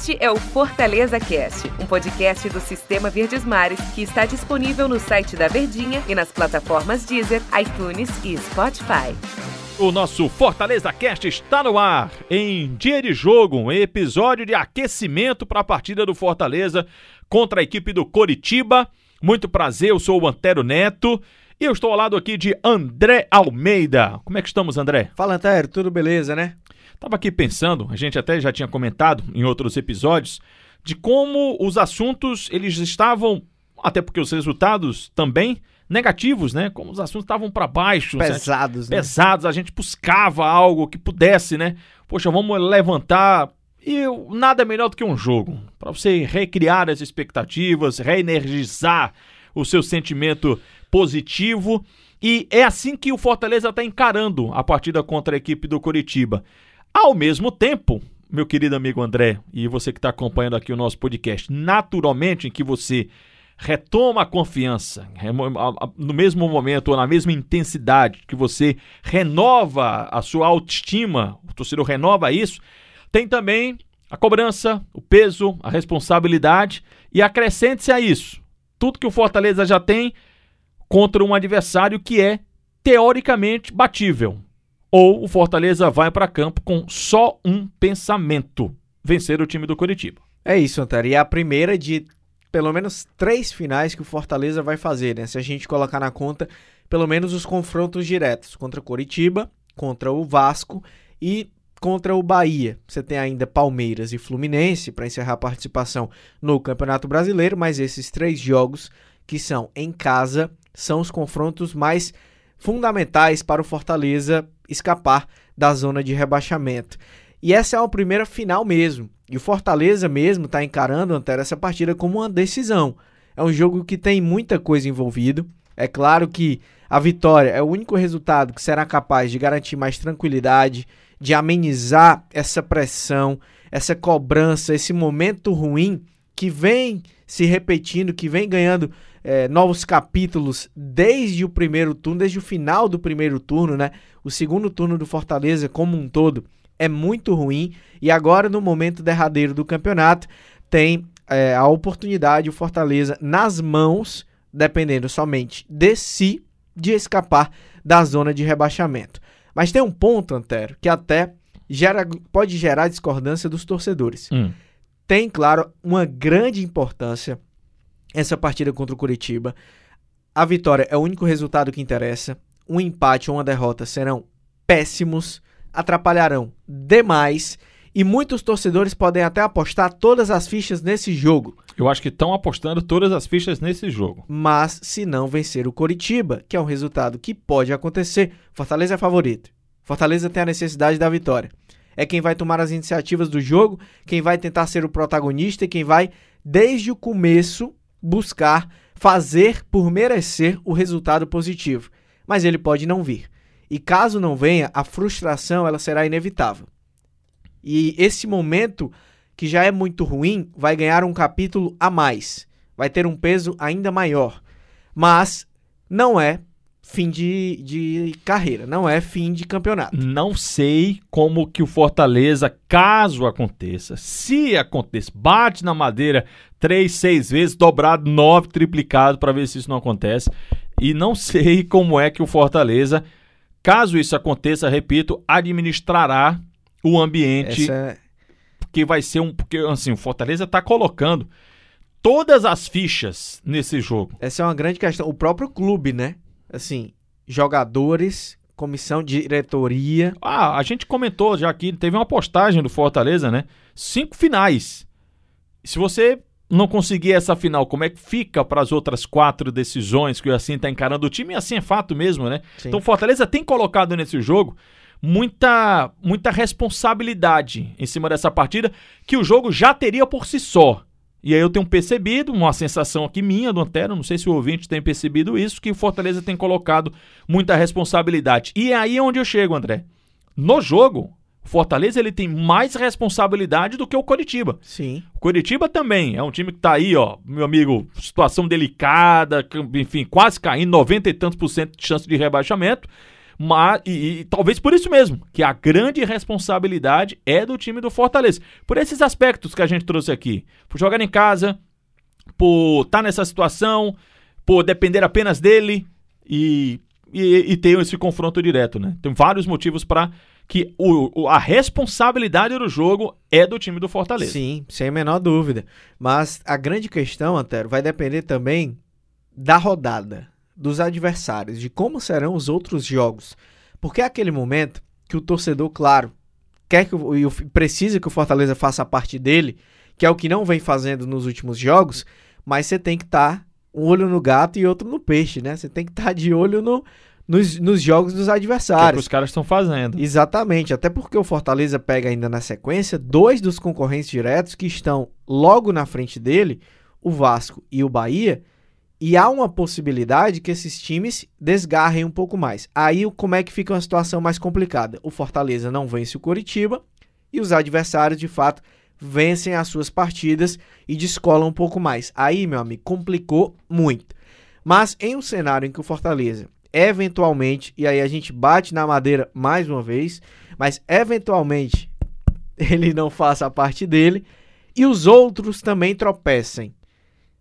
Este é o Fortaleza Cast, um podcast do Sistema Verdes Mares que está disponível no site da Verdinha e nas plataformas Deezer, iTunes e Spotify. O nosso Fortaleza Cast está no ar. Em dia de jogo, um episódio de aquecimento para a partida do Fortaleza contra a equipe do Coritiba. Muito prazer, eu sou o Antero Neto. E eu estou ao lado aqui de André Almeida. Como é que estamos, André? Fala, Antero, tudo beleza, né? Tava aqui pensando, a gente até já tinha comentado em outros episódios, de como os assuntos eles estavam, até porque os resultados também negativos, né? Como os assuntos estavam para baixo, pesados, né? pesados, a gente buscava algo que pudesse, né? Poxa, vamos levantar e nada melhor do que um jogo para você recriar as expectativas, reenergizar o seu sentimento positivo. E é assim que o Fortaleza está encarando a partida contra a equipe do Curitiba. Ao mesmo tempo, meu querido amigo André, e você que está acompanhando aqui o nosso podcast, naturalmente em que você retoma a confiança, no mesmo momento ou na mesma intensidade que você renova a sua autoestima, o torcedor renova isso, tem também a cobrança, o peso, a responsabilidade e acrescente-se a isso tudo que o Fortaleza já tem contra um adversário que é teoricamente batível. Ou o Fortaleza vai para campo com só um pensamento: vencer o time do Curitiba. É isso, Antero. E é a primeira de pelo menos três finais que o Fortaleza vai fazer, né? Se a gente colocar na conta pelo menos os confrontos diretos contra Curitiba, contra o Vasco e contra o Bahia. Você tem ainda Palmeiras e Fluminense para encerrar a participação no Campeonato Brasileiro, mas esses três jogos que são em casa são os confrontos mais fundamentais para o Fortaleza escapar da zona de rebaixamento. E essa é a primeira final mesmo. E o Fortaleza mesmo está encarando ante essa partida como uma decisão. É um jogo que tem muita coisa envolvido. É claro que a vitória é o único resultado que será capaz de garantir mais tranquilidade, de amenizar essa pressão, essa cobrança, esse momento ruim que vem se repetindo, que vem ganhando é, novos capítulos desde o primeiro turno, desde o final do primeiro turno, né? O segundo turno do Fortaleza, como um todo, é muito ruim. E agora, no momento derradeiro do campeonato, tem é, a oportunidade, o Fortaleza, nas mãos, dependendo somente de si, de escapar da zona de rebaixamento. Mas tem um ponto, Antero, que até gera, pode gerar discordância dos torcedores. Hum. Tem, claro, uma grande importância essa partida contra o Curitiba. A vitória é o único resultado que interessa. Um empate ou uma derrota serão péssimos, atrapalharão demais e muitos torcedores podem até apostar todas as fichas nesse jogo. Eu acho que estão apostando todas as fichas nesse jogo. Mas se não vencer o Coritiba, que é um resultado que pode acontecer, Fortaleza é favorito. Fortaleza tem a necessidade da vitória. É quem vai tomar as iniciativas do jogo, quem vai tentar ser o protagonista e quem vai, desde o começo, buscar fazer por merecer o resultado positivo. Mas ele pode não vir. E caso não venha, a frustração ela será inevitável. E esse momento, que já é muito ruim, vai ganhar um capítulo a mais. Vai ter um peso ainda maior. Mas não é fim de, de carreira, não é fim de campeonato. Não sei como que o Fortaleza, caso aconteça, se aconteça, bate na madeira três, seis vezes, dobrado, nove, triplicado, para ver se isso não acontece. E não sei como é que o Fortaleza, caso isso aconteça, repito, administrará o ambiente Essa... É que vai ser um. Porque assim, o Fortaleza está colocando todas as fichas nesse jogo. Essa é uma grande questão. O próprio clube, né? Assim, jogadores, comissão, diretoria. Ah, a gente comentou já aqui, teve uma postagem do Fortaleza, né? Cinco finais. Se você não conseguir essa final, como é que fica para as outras quatro decisões que o assim está encarando o time? E assim é fato mesmo, né? Sim. Então Fortaleza tem colocado nesse jogo muita, muita responsabilidade em cima dessa partida que o jogo já teria por si só. E aí eu tenho percebido, uma sensação aqui minha do Antero, não sei se o ouvinte tem percebido isso, que o Fortaleza tem colocado muita responsabilidade. E é aí onde eu chego, André. No jogo, o Fortaleza ele tem mais responsabilidade do que o Coritiba. Sim. O Coritiba também é um time que tá aí, ó, meu amigo, situação delicada, enfim, quase caindo, 90 e tantos por cento de chance de rebaixamento. Mas, e, e, talvez por isso mesmo, que a grande responsabilidade é do time do Fortaleza. Por esses aspectos que a gente trouxe aqui. Por jogar em casa, por estar tá nessa situação, por depender apenas dele e, e, e ter esse confronto direto, né? Tem vários motivos para que o, a responsabilidade do jogo é do time do Fortaleza. Sim, sem a menor dúvida. Mas a grande questão, Antero, vai depender também da rodada, dos adversários, de como serão os outros jogos. Porque é aquele momento que o torcedor, claro, quer que o, precisa que o Fortaleza faça a parte dele, que é o que não vem fazendo nos últimos jogos, mas você tem que estar tá um olho no gato e outro no peixe, né? Você tem que estar tá de olho no, nos, nos jogos dos adversários. Que, é que os caras estão fazendo. Exatamente, até porque o Fortaleza pega ainda na sequência dois dos concorrentes diretos que estão logo na frente dele, o Vasco e o Bahia, e há uma possibilidade que esses times desgarrem um pouco mais. Aí como é que fica uma situação mais complicada? O Fortaleza não vence o Coritiba e os adversários, de fato, vencem as suas partidas e descolam um pouco mais. Aí, meu amigo, complicou muito. Mas em um cenário em que o Fortaleza eventualmente, e aí a gente bate na madeira mais uma vez, mas eventualmente ele não faça a parte dele e os outros também tropecem.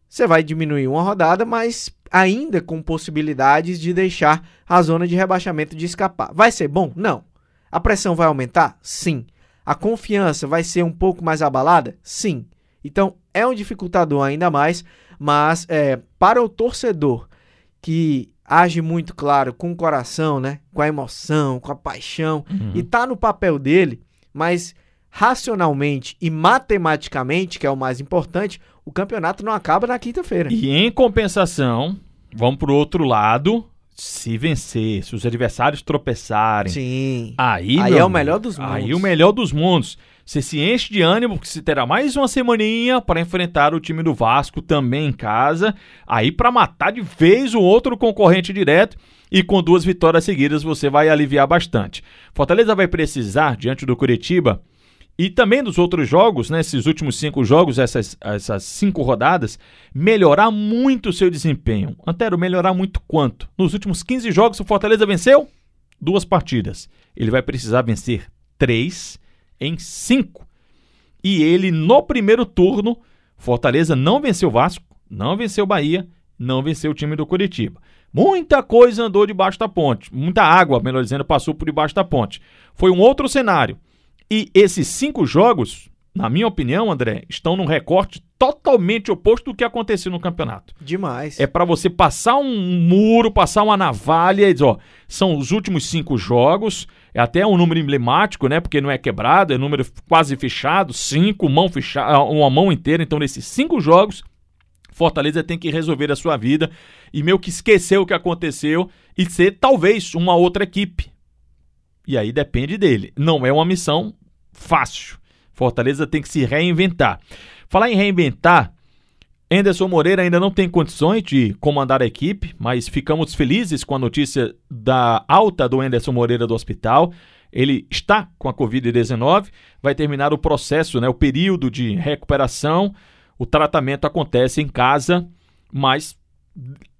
Você vai diminuir uma rodada, mas ainda com possibilidades de deixar a zona de rebaixamento de escapar. Vai ser bom? Não. A pressão vai aumentar? Sim. A confiança vai ser um pouco mais abalada? Sim. Então é um dificultador ainda mais, mas é, para o torcedor que age muito, claro, com o coração, né? Com a emoção, com a paixão. Uhum. E tá no papel dele, mas racionalmente e matematicamente, que é o mais importante, o campeonato não acaba na quinta-feira. E em compensação, vamos pro outro lado. Se vencer, se os adversários tropeçarem. Sim. Aí, aí é o melhor dos mundos. Aí o melhor dos mundos. Você se enche de ânimo, porque você terá mais uma semaninha para enfrentar o time do Vasco também em casa. Aí para matar de vez o outro concorrente direto. E com duas vitórias seguidas você vai aliviar bastante. Fortaleza vai precisar, diante do Curitiba, e também dos outros jogos, né, esses últimos cinco jogos, essas, essas cinco rodadas, melhorar muito o seu desempenho. Antero, melhorar muito quanto? Nos últimos 15 jogos, o Fortaleza venceu duas partidas. Ele vai precisar vencer três em 5. E ele, no primeiro turno, Fortaleza não venceu o Vasco, não venceu o Bahia, não venceu o time do Curitiba. Muita coisa andou debaixo da ponte, muita água, melhor dizendo, passou por debaixo da ponte. Foi um outro cenário. E esses cinco jogos, na minha opinião, André, estão num recorte totalmente oposto do que aconteceu no campeonato. Demais. É para você passar um muro, passar uma navalha e dizer, ó, são os últimos cinco jogos, é até um número emblemático, né? Porque não é quebrado, é número quase fechado, cinco, mão fechada, ah, uma mão inteira. Então, nesses cinco jogos, Fortaleza tem que resolver a sua vida e meio que esquecer o que aconteceu e ser talvez uma outra equipe. E aí depende dele. Não é uma missão fácil. Fortaleza tem que se reinventar. Falar em reinventar, Anderson Moreira ainda não tem condições de comandar a equipe, mas ficamos felizes com a notícia da alta do Anderson Moreira do hospital. Ele está com a Covid-19, vai terminar o processo, né, o período de recuperação. O tratamento acontece em casa, mas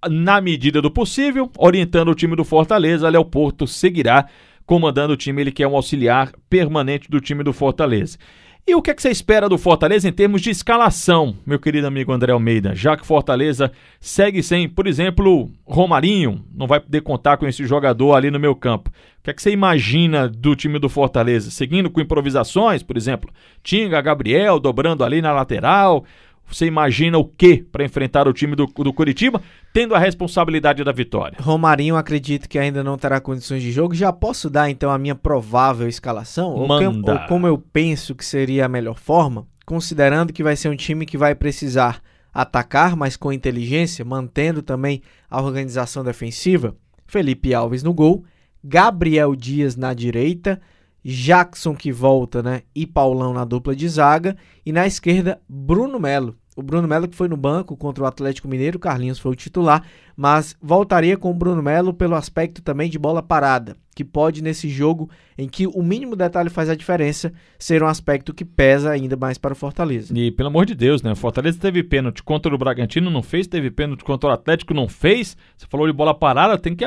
na medida do possível, orientando o time do Fortaleza, Léo Porto seguirá comandando o time, ele que é um auxiliar permanente do time do Fortaleza. E o que, é que você espera do Fortaleza em termos de escalação, meu querido amigo André Almeida? Já que Fortaleza segue sem, por exemplo, Romarinho, não vai poder contar com esse jogador ali no meu campo. O que é que você imagina do time do Fortaleza? Seguindo com improvisações, por exemplo, Tinga, Gabriel dobrando ali na lateral, você imagina o que para enfrentar o time do, do Curitiba, tendo a responsabilidade da vitória? Romarinho, acredito que ainda não terá condições de jogo. Já posso dar então a minha provável escalação? Ou, ou como eu penso que seria a melhor forma? Considerando que vai ser um time que vai precisar atacar, mas com inteligência, mantendo também a organização defensiva. Felipe Alves no gol, Gabriel Dias na direita, Jackson que volta, né? E Paulão na dupla de zaga. E na esquerda, Bruno Melo. O Bruno Melo que foi no banco contra o Atlético Mineiro, o Carlinhos foi o titular, mas voltaria com o Bruno Melo pelo aspecto também de bola parada, que pode nesse jogo em que o mínimo detalhe faz a diferença, ser um aspecto que pesa ainda mais para o Fortaleza. E pelo amor de Deus, né? O Fortaleza teve pênalti contra o Bragantino, não fez, teve pênalti contra o Atlético, não fez. Você falou de bola parada, tem que,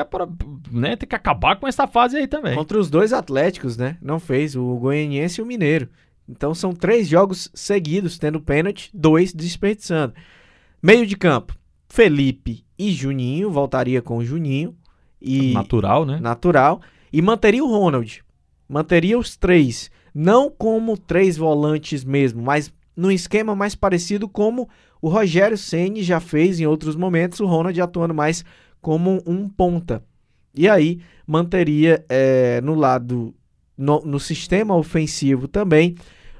né, tem que acabar com essa fase aí também. Contra os dois Atléticos, né? Não fez, o Goianiense e o Mineiro. Então são três jogos seguidos tendo pênalti, dois desperdiçando. Meio de campo, Felipe e Juninho, voltaria com o Juninho. E natural, né? Natural. E manteria o Ronald. Manteria os três. Não como três volantes mesmo, mas num esquema mais parecido como o Rogério Ceni já fez em outros momentos, o Ronald atuando mais como um ponta. E aí manteria é, no lado no, no sistema ofensivo também.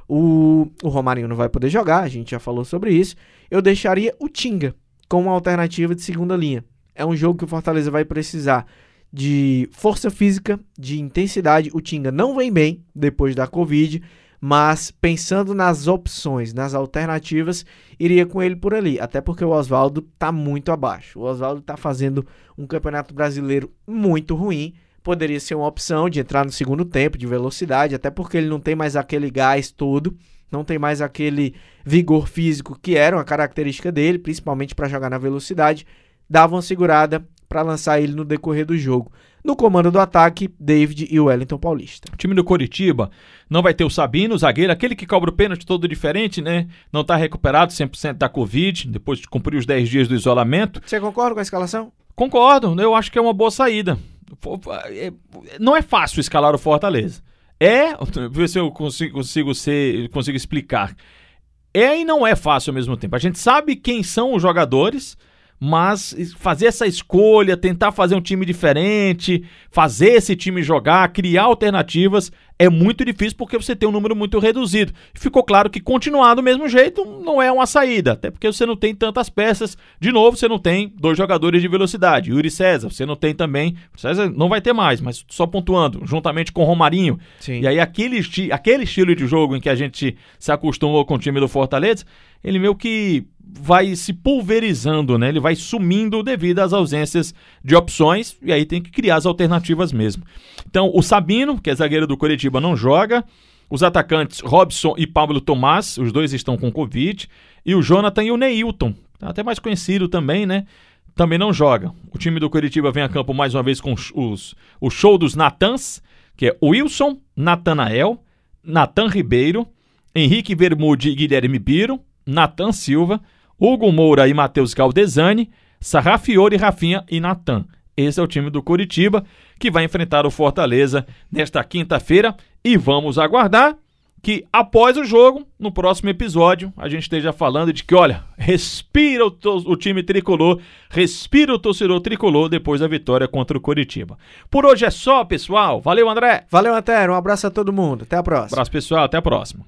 O, o Romarinho não vai poder jogar, a gente já falou sobre isso. Eu deixaria o Tinga como alternativa de segunda linha. É um jogo que o Fortaleza vai precisar de força física, de intensidade. O Tinga não vem bem depois da Covid, mas pensando nas opções, nas alternativas, iria com ele por ali. Até porque o Oswaldo está muito abaixo. O Oswaldo está fazendo um campeonato brasileiro muito ruim poderia ser uma opção de entrar no segundo tempo de velocidade, até porque ele não tem mais aquele gás todo, não tem mais aquele vigor físico que era uma característica dele, principalmente para jogar na velocidade. Dava uma segurada para lançar ele no decorrer do jogo. No comando do ataque, David e Wellington Paulista. O time do Coritiba não vai ter o Sabino, o zagueiro, aquele que cobra o pênalti todo diferente, né? Não está recuperado 100% da Covid, depois de cumprir os 10 dias do isolamento. Você concorda com a escalação? Concordo, eu acho que é uma boa saída. É, não é fácil escalar o Fortaleza. É, ver se eu consigo, consigo, ser, consigo explicar. É e não é fácil ao mesmo tempo. A gente sabe quem são os jogadores, mas fazer essa escolha, tentar fazer um time diferente, fazer esse time jogar, criar alternativas, é muito difícil porque você tem um número muito reduzido. Ficou claro que continuar do mesmo jeito não é uma saída, até porque você não tem tantas peças. De novo, você não tem dois jogadores de velocidade. Yuri César, você não tem também. César não vai ter mais, mas só pontuando, juntamente com o Romarinho. Sim. E aí, aquele, aquele estilo de jogo em que a gente se acostumou com o time do Fortaleza, ele meio que vai se pulverizando, né? Ele vai sumindo devido às ausências de opções e aí tem que criar as alternativas mesmo. Então, o Sabino, que é zagueiro do Curitiba, não joga. Os atacantes Robson e Pablo Tomás, os dois estão com Covid. E o Jonathan e o Neilton, até mais conhecido também, né? Também não joga. O time do Curitiba vem a campo mais uma vez com os, o show dos Natans, que é Wilson, Natanael, Natan Ribeiro, Henrique Vermude e Guilherme Biro, Natan Silva, Hugo Moura e Matheus Galdesani, Sarrafiore, Rafinha e Natan. Esse é o time do Curitiba que vai enfrentar o Fortaleza nesta quinta-feira e vamos aguardar que após o jogo, no próximo episódio, a gente esteja falando de que, olha, respira o, o, time tricolor, respira o torcedor tricolor depois da vitória contra o Curitiba. Por hoje é só, pessoal. Valeu, André. Valeu, Antero. Um abraço a todo mundo. Até a próxima. abraço, pessoal. Até a próxima.